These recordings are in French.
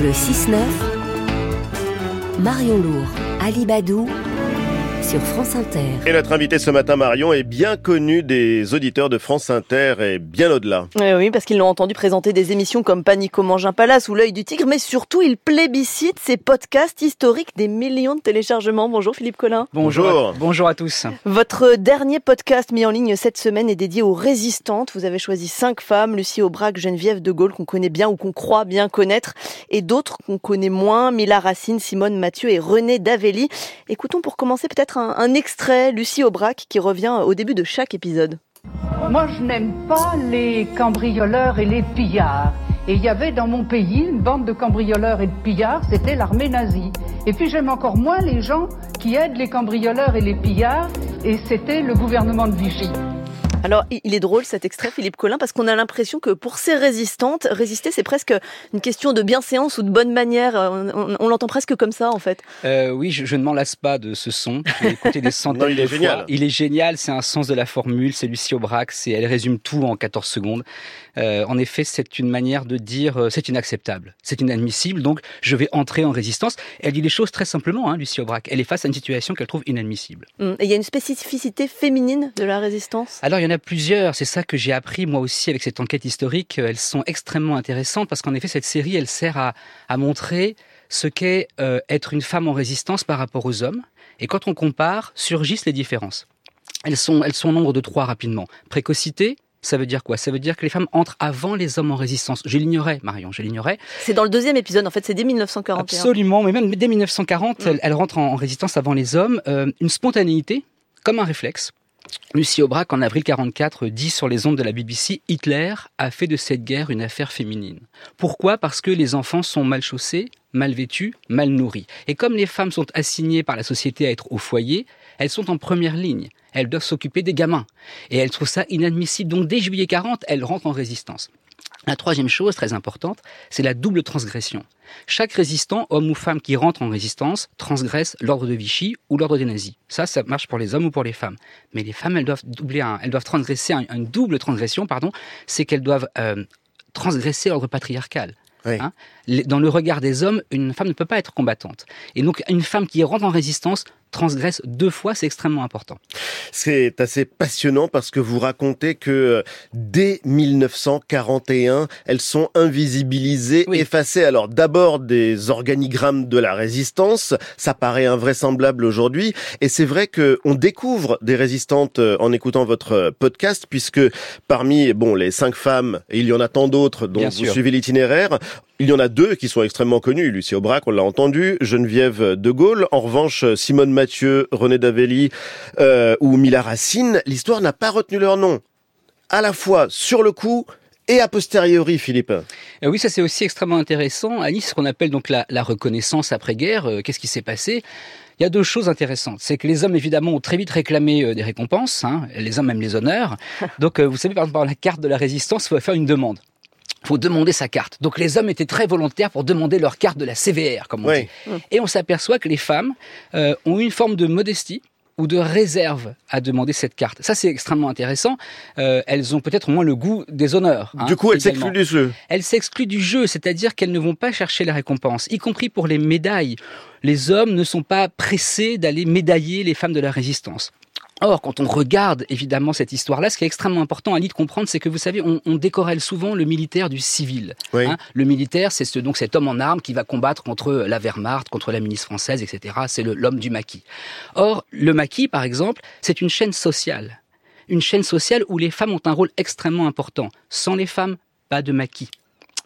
Le 6-9, Marion Lourd, Ali Badou, sur France Inter. Et notre invité ce matin, Marion, est bien connu des auditeurs de France Inter et bien au-delà. Eh oui, parce qu'ils l'ont entendu présenter des émissions comme Panico mange un palace ou L'œil du tigre, mais surtout il plébiscite ces podcasts historiques des millions de téléchargements. Bonjour Philippe Collin. Bonjour. Bonjour à tous. Votre dernier podcast mis en ligne cette semaine est dédié aux résistantes. Vous avez choisi cinq femmes, Lucie Aubrac, Geneviève de Gaulle, qu'on connaît bien ou qu'on croit bien connaître, et d'autres qu'on connaît moins, Mila Racine, Simone Mathieu et René Davelli. Écoutons pour commencer peut-être un, un extrait, Lucie Aubrac, qui revient au début de chaque épisode. Moi, je n'aime pas les cambrioleurs et les pillards. Et il y avait dans mon pays une bande de cambrioleurs et de pillards, c'était l'armée nazie. Et puis j'aime encore moins les gens qui aident les cambrioleurs et les pillards, et c'était le gouvernement de Vichy. Alors, il est drôle cet extrait, Philippe Collin, parce qu'on a l'impression que pour ces résistantes, résister, c'est presque une question de bienséance ou de bonne manière. On, on- on l'entend presque comme ça, en fait. Euh, oui, je, je ne m'en lasse pas de ce son. J'ai écouté des centaines Non, il est de fois. génial. Il est génial. C'est un sens de la formule. C'est Lucie Aubrac. C'est, elle résume tout en 14 secondes. Euh, en effet, c'est une manière de dire euh, c'est inacceptable, c'est inadmissible. Donc, je vais entrer en résistance. Elle dit les choses très simplement, hein, Lucie Aubrac. Elle est face à une situation qu'elle trouve inadmissible. Hum, Et il y a une spécificité féminine de la résistance? Alors il y en a plusieurs, c'est ça que j'ai appris moi aussi avec cette enquête historique. Elles sont extrêmement intéressantes parce qu'en effet cette série elle sert à, à montrer ce qu'est euh, être une femme en résistance par rapport aux hommes. Et quand on compare, surgissent les différences. Elles sont, elles sont au nombre de trois rapidement. Précocité, ça veut dire quoi? Ça veut dire que les femmes entrent avant les hommes en résistance. Je l'ignorais, Marion, je l'ignorais. C'est dans le deuxième épisode, en fait, c'est dès 1941. Absolument, mais même dès 1940, elle, elle rentre en, en résistance avant les hommes. Euh, une spontanéité, comme un réflexe. Lucie Aubrac, en avril 44, dit sur les ondes de la BBC Hitler a fait de cette guerre une affaire féminine. Pourquoi? Parce que les enfants sont mal chaussés, mal vêtus, mal nourris. Et comme les femmes sont assignées par la société à être au foyer, elles sont en première ligne. Elles doivent s'occuper des gamins. Et elles trouvent ça inadmissible. Donc dès juillet 40, elles rentrent en résistance. La troisième chose très importante, c'est la double transgression. Chaque résistant, homme ou femme qui rentre en résistance, transgresse l'ordre de Vichy ou l'ordre des nazis. Ça, ça marche pour les hommes ou pour les femmes. Mais les femmes, elles doivent doubler, un- elles doivent transgresser un- une double transgression, pardon. C'est qu'elles doivent euh, transgresser l'ordre patriarcal. Oui. Hein Dans le regard des hommes, une femme ne peut pas être combattante. Et donc, une femme qui rentre en résistance transgresse deux fois, c'est extrêmement important. C'est assez passionnant parce que vous racontez que euh, dès 1941, elles sont invisibilisées, Oui. effacées. Alors d'abord des organigrammes de la résistance, ça paraît invraisemblable aujourd'hui, et c'est vrai que on découvre des résistantes euh, en écoutant votre euh, podcast, puisque parmi bon les cinq femmes, et il y en a tant d'autres dont Bien vous sûr. suivez l'itinéraire, il y en a deux qui sont extrêmement connus. Lucie Aubrac, on l'a entendu, Geneviève de Gaulle. En revanche, Simone Mathieu, René Davelli euh, ou Mila Racine, l'histoire n'a pas retenu leur nom. À la fois sur le coup et a posteriori, Philippe. Euh, oui, ça c'est aussi extrêmement intéressant. À Nice, ce qu'on appelle donc la, la reconnaissance après-guerre, euh, qu'est-ce qui s'est passé? Il y a deux choses intéressantes. C'est que les hommes, évidemment, ont très vite réclamé euh, des récompenses. hein. Les hommes, même les honneurs. Donc, euh, vous savez, par exemple, par la carte de la résistance, il faut faire une demande. Faut demander sa carte. Donc, les hommes étaient très volontaires pour demander leur carte de la CVR, comme on Oui. dit. Et on s'aperçoit que les femmes euh, ont une forme de modestie ou de réserve à demander cette carte. Ça, c'est extrêmement intéressant. Euh, elles ont peut-être moins le goût des honneurs. hein, du coup, elle également s'exclut du jeu. elles s'excluent du jeu, c'est-à-dire qu'elles ne vont pas chercher la récompense, y compris pour les médailles. Les hommes ne sont pas pressés d'aller médailler les femmes de la résistance. Or, quand on regarde évidemment cette histoire-là, ce qui est extrêmement important à l'idée de comprendre, c'est que vous savez, on, on décorrèle souvent le militaire du civil. Oui. Hein, le militaire, c'est ce, donc cet homme en armes qui va combattre contre la Wehrmacht, contre la milice française, etc. C'est l'homme du maquis. Or, le maquis, par exemple, c'est une chaîne sociale. Une chaîne sociale où les femmes ont un rôle extrêmement important. Sans les femmes, pas de maquis.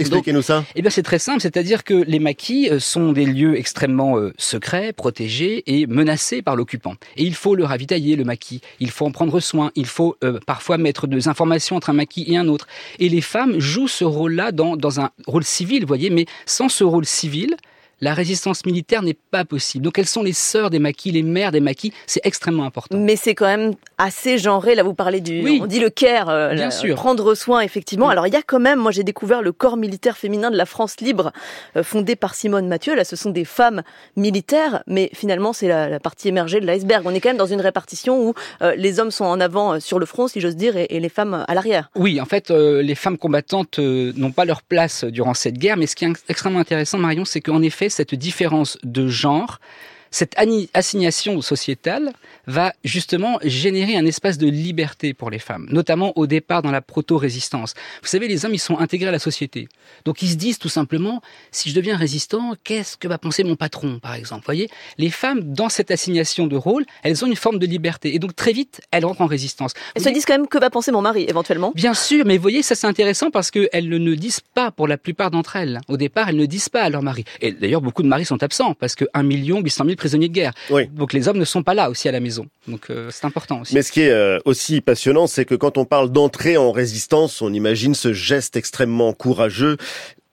Expliquez-nous ça. Eh bien, c'est très simple, c'est-à-dire que les maquis euh, sont des lieux extrêmement euh, secrets, protégés et menacés par l'occupant. Et il faut le ravitailler, le maquis. Il faut en prendre soin. Il faut euh, parfois mettre des informations entre un maquis et un autre. Et les femmes jouent ce rôle-là dans, dans un rôle civil, vous voyez, mais sans ce rôle civil, la résistance militaire n'est pas possible. Donc elles sont les sœurs des maquis, les mères des maquis, c'est extrêmement important. Mais c'est quand même assez genré. Là, vous parlez du, Oui. on dit le care, euh, Bien la- sûr. prendre soin, effectivement. Oui. Alors, il y a quand même, moi, j'ai découvert le corps militaire féminin de la France libre, euh, fondé par Simone Mathieu. Là, ce sont des femmes militaires, mais finalement, c'est la, la partie émergée de l'iceberg. On est quand même dans une répartition où euh, les hommes sont en avant sur le front, si j'ose dire, et, et les femmes à l'arrière. Oui, en fait, les femmes combattantes n'ont pas leur place durant cette guerre, mais ce qui est extrêmement intéressant, Marion, c'est qu'en effet, cette différence de genre, cette assignation sociétale va justement générer un espace de liberté pour les femmes, notamment au départ dans la proto-résistance. Vous savez, les hommes, ils sont intégrés à la société. Donc ils se disent tout simplement, si je deviens résistant, qu'est-ce que va penser mon patron, par exemple? Vous voyez, les femmes, dans cette assignation de rôle, elles ont une forme de liberté. Et donc très vite, elles rentrent en résistance. Elles Vous se disent quand même que va penser mon mari, éventuellement? Bien sûr, mais vous voyez, ça c'est intéressant parce qu'elles ne le disent pas pour la plupart d'entre elles. Au départ, elles ne disent pas à leur mari. Et d'ailleurs, beaucoup de maris sont absents parce que 1 million 800 000 prisonniers de guerre. Oui. Donc les hommes ne sont pas là aussi à la maison. Donc euh, c'est important aussi. Mais ce qui est euh, aussi passionnant, c'est que quand on parle d'entrer en résistance, on imagine ce geste extrêmement courageux.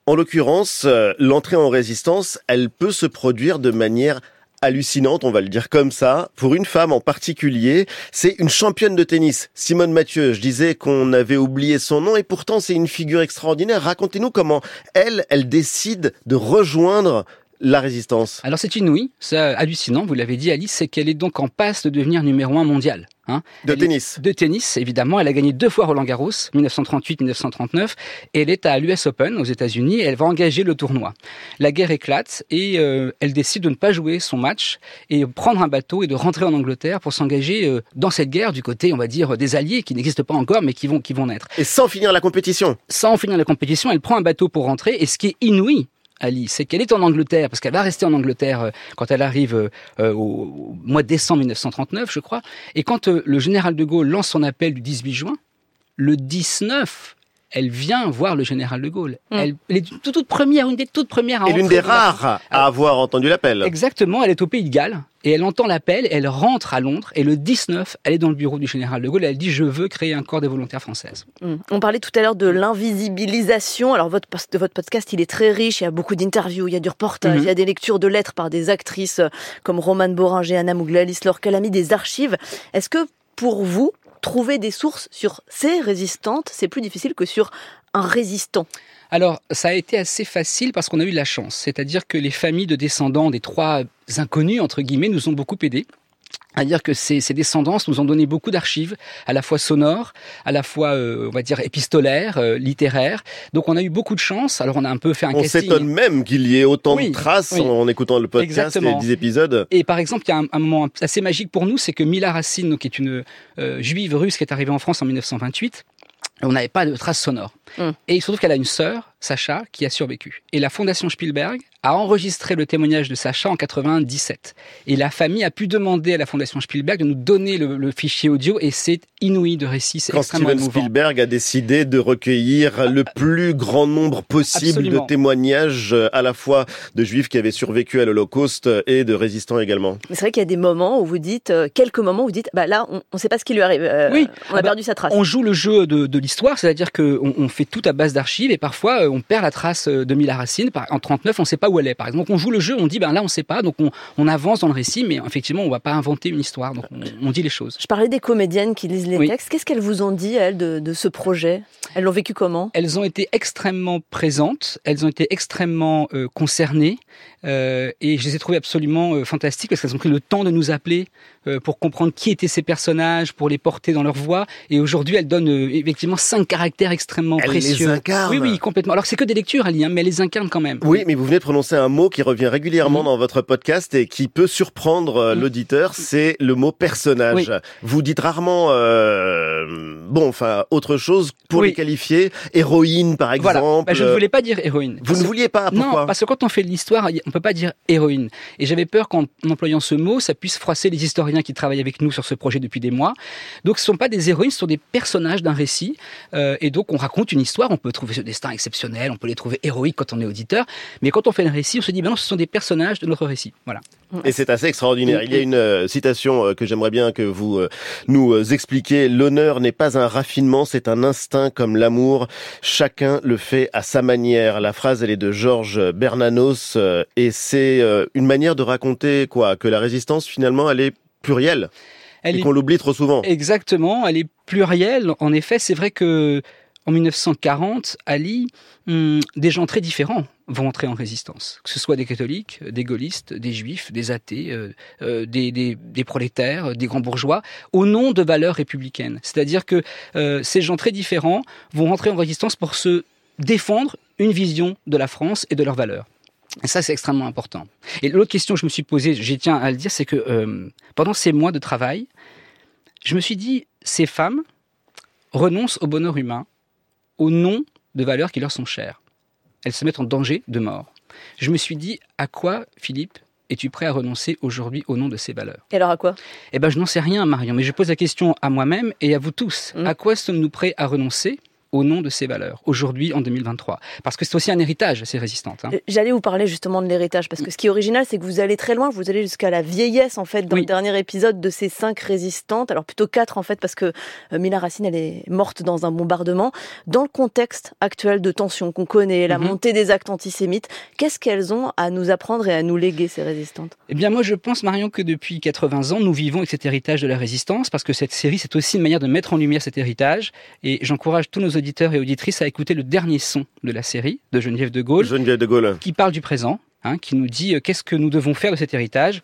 En l'occurrence, euh, l'entrée en résistance, elle peut se produire de manière hallucinante, on va le dire comme ça, pour une femme en particulier. C'est une championne de tennis, Simone Mathieu. Je disais qu'on avait oublié son nom et pourtant c'est une figure extraordinaire. Racontez-nous comment elle, elle décide de rejoindre la résistance. Alors c'est inouï, c'est hallucinant, vous l'avez dit Alice, c'est qu'elle est donc en passe de devenir numéro un mondial. Hein. De Elle est- tennis. De tennis, évidemment. Elle a gagné deux fois Roland Garros, 1938-1939, et elle est à l'US Open aux États-Unis. et Elle va engager le tournoi. La guerre éclate et euh, elle décide de ne pas jouer son match et prendre un bateau et de rentrer en Angleterre pour s'engager euh, dans cette guerre du côté, on va dire, des alliés qui n'existent pas encore mais qui vont qui vont naître. Et sans finir la compétition. Sans finir la compétition, elle prend un bateau pour rentrer. Et ce qui est inouï, Ali, c'est qu'elle est en Angleterre, parce qu'elle va rester en Angleterre euh, quand elle arrive euh, euh, au, mois de décembre 1939, je crois. Et quand le général de Gaulle lance son appel du 18 juin, le 19, elle vient voir le général de Gaulle. Mm. Elle, elle est toute, toute première, une des toutes premières à Et l'une des la- rares à avoir entendu l'appel. Exactement, elle est au Pays de Galles et elle entend l'appel, elle rentre à Londres et le 19, elle est dans le bureau du général de Gaulle et elle dit je veux créer un corps des volontaires françaises. Mm. On parlait tout à l'heure de l'invisibilisation. Alors votre post- votre podcast, il est très riche. Il y a beaucoup d'interviews, il y a du reportage, Mhm. il y a des lectures de lettres par des actrices euh, comme Romane Boringer, Anna Mouglalis, Laure Calamy, des archives. Est-ce que pour vous, trouver des sources sur ces résistantes, c'est plus difficile que sur un résistant Alors, ça a été assez facile parce qu'on a eu de la chance. C'est-à-dire que les familles de descendants des trois inconnus, entre guillemets, nous ont beaucoup aidés. C'est-à-dire que ces, ces descendances nous ont donné beaucoup d'archives, à la fois sonores, à la fois, euh, on va dire, épistolaires, euh, littéraires. Donc, on a eu beaucoup de chance. Alors, on a un peu fait un On casting. s'étonne même qu'il y ait autant Oui, de traces oui. en écoutant le podcast Exactement. et 10 épisodes. Et par exemple, il y a un, un moment assez magique pour nous, c'est que Mila Racine, donc, qui est une euh, juive russe qui est arrivée en France en 1928, on n'avait pas de traces sonores. Mm. Et il se trouve qu'elle a une sœur, Sacha, qui a survécu. Et la Fondation Spielberg a enregistré le témoignage de Sacha en 97. Et la famille a pu demander à la Fondation Spielberg de nous donner le, le fichier audio et c'est inouï de récits, c'est Quand extrêmement Steven émouvant. Spielberg a décidé de recueillir le plus grand nombre possible Absolument. de témoignages euh, à la fois de juifs qui avaient survécu à l'Holocauste et de résistants également. Mais c'est vrai qu'il y a des moments où vous dites, euh, quelques moments où vous dites, bah là, on ne sait pas ce qui lui arrive. Euh, Oui. On a Ah bah, perdu sa trace. On joue le jeu de, de l'histoire, c'est-à-dire qu'on on fait tout à base d'archives et parfois euh, on perd la trace de Mila Racine. En 39, on ne sait pas où elle est, par exemple. Donc on joue le jeu, on dit ben là on ne sait pas, donc on, on avance dans le récit, mais effectivement on ne va pas inventer une histoire, donc on, on dit les choses. Je parlais des comédiennes qui lisent les Oui. textes. Qu'est-ce qu'elles vous ont dit, elles, de, de ce projet? Elles l'ont vécu comment? Elles ont été extrêmement présentes, elles ont été extrêmement euh, concernées, euh, et je les ai trouvées absolument euh, fantastiques parce qu'elles ont pris le temps de nous appeler euh, pour comprendre qui étaient ces personnages, pour les porter dans leur voix. Et aujourd'hui, elles donnent euh, effectivement cinq caractères extrêmement Elle les précieux. incarne. Oui, oui, complètement. Alors c'est que des lectures, Ali, hein, mais elles les incarnent quand même. Oui, mais vous venez de prononcer un mot qui revient régulièrement dans votre podcast et qui peut surprendre euh, l'auditeur, c'est le mot personnage. Oui. Vous dites rarement, euh, bon, enfin, autre chose pour Oui. les qualifier. Héroïne, par Voilà. exemple. Bah, je ne voulais pas dire héroïne. Vous ne vouliez pas, pourquoi non, parce que quand on fait de l'histoire, on peut pas dire héroïne. Et j'avais peur qu'en employant ce mot, ça puisse froisser les historiens qui travaillent avec nous sur ce projet depuis des mois. Donc ce sont pas des héroïnes, ce sont des personnages d'un récit. Euh, et donc on raconte une histoire, on peut trouver ce destin exceptionnel on peut les trouver héroïques quand on est auditeur, mais quand on fait un récit, on se dit, ben non, ce sont des personnages de notre récit. Voilà. Et c'est assez extraordinaire. Il y a une euh, citation euh, que j'aimerais bien que vous euh, nous expliquiez. L'honneur n'est pas un raffinement, c'est un instinct comme l'amour. Chacun le fait à sa manière. La phrase, elle est de Georges Bernanos et c'est une manière de raconter quoi? Que la résistance, finalement, elle est plurielle. Elle et qu'on l'oublie trop souvent. Exactement, elle est plurielle. En effet, c'est vrai que en 1940, Ali, hum, des gens très différents vont entrer en résistance, que ce soit des catholiques, des gaullistes, des juifs, des athées, euh, euh, des, des, prolétaires, des grands bourgeois, au nom de valeurs républicaines. C'est-à-dire que euh, ces gens très différents vont rentrer en résistance pour se défendre une vision de la France et de leurs valeurs. Et ça, c'est extrêmement important. Et l'autre question que je me suis posée, j'y tiens à le dire, c'est que pendant ces mois de travail, je me suis dit, ces femmes renoncent au bonheur humain au nom de valeurs qui leur sont chères. Elles se mettent en danger de mort. Je me suis dit, à quoi, Philippe, es-tu prêt à renoncer aujourd'hui au nom de ces valeurs? Et alors à quoi? Eh ben, je n'en sais rien, Marion, mais je pose la question à moi-même et à vous tous. Mmh. À quoi sommes-nous prêts à renoncer? Au nom de ces valeurs, aujourd'hui en 2023 Parce que c'est aussi un héritage, ces résistantes. Hein. Euh, j'allais vous parler justement de l'héritage, parce que ce qui est original, c'est que vous allez très loin, vous allez jusqu'à la vieillesse, en fait, dans le dernier épisode de ces cinq résistantes, alors plutôt quatre, en fait, parce que euh, Mila Racine, elle est morte dans un bombardement. Dans le contexte actuel de tension qu'on connaît, la mhm. montée des actes antisémites, qu'est-ce qu'elles ont à nous apprendre et à nous léguer, ces résistantes? Eh bien, moi, je pense, Marion, que depuis 80 ans, nous vivons avec cet héritage de la résistance, parce que cette série, c'est aussi une manière de mettre en lumière cet héritage, et j'encourage tous nos auditeurs et auditrices à écouter le dernier son de la série de Geneviève de Gaulle, Geneviève de Gaulle. qui parle du présent, hein, qui nous dit euh, qu'est-ce que nous devons faire de cet héritage.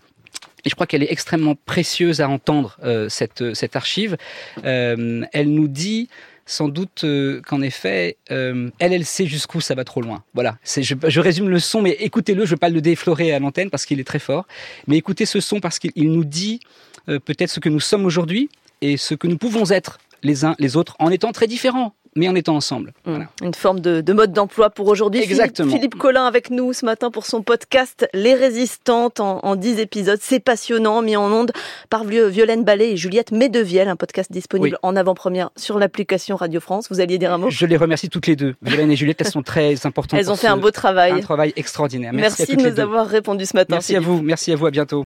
Et je crois qu'elle est extrêmement précieuse à entendre, euh, cette, euh, cette archive. elle nous dit sans doute qu'en effet, elle, elle sait jusqu'où ça va trop loin. Voilà, je, je résume le son, mais écoutez-le, je ne veux pas le déflorer à l'antenne parce qu'il est très fort, mais écoutez ce son parce qu'il nous dit peut-être ce que nous sommes aujourd'hui et ce que nous pouvons être les uns les autres en étant très différents mais en étant ensemble. Mmh. Une forme de, mode d'emploi pour aujourd'hui. Exactement. Philippe, Collin avec nous ce matin pour son podcast Les Résistantes en, 10 épisodes. C'est passionnant, mis en onde par Violaine Ballet et Juliette Medevielle, un podcast disponible en avant-première sur l'application Radio France. Vous alliez dire un mot? Je les remercie toutes les deux. Violaine et Juliette, elles sont très importantes. Elles ont fait un beau travail. Un travail extraordinaire. Merci, de nous avoir répondu ce matin. Merci à vous. Merci à vous. À bientôt.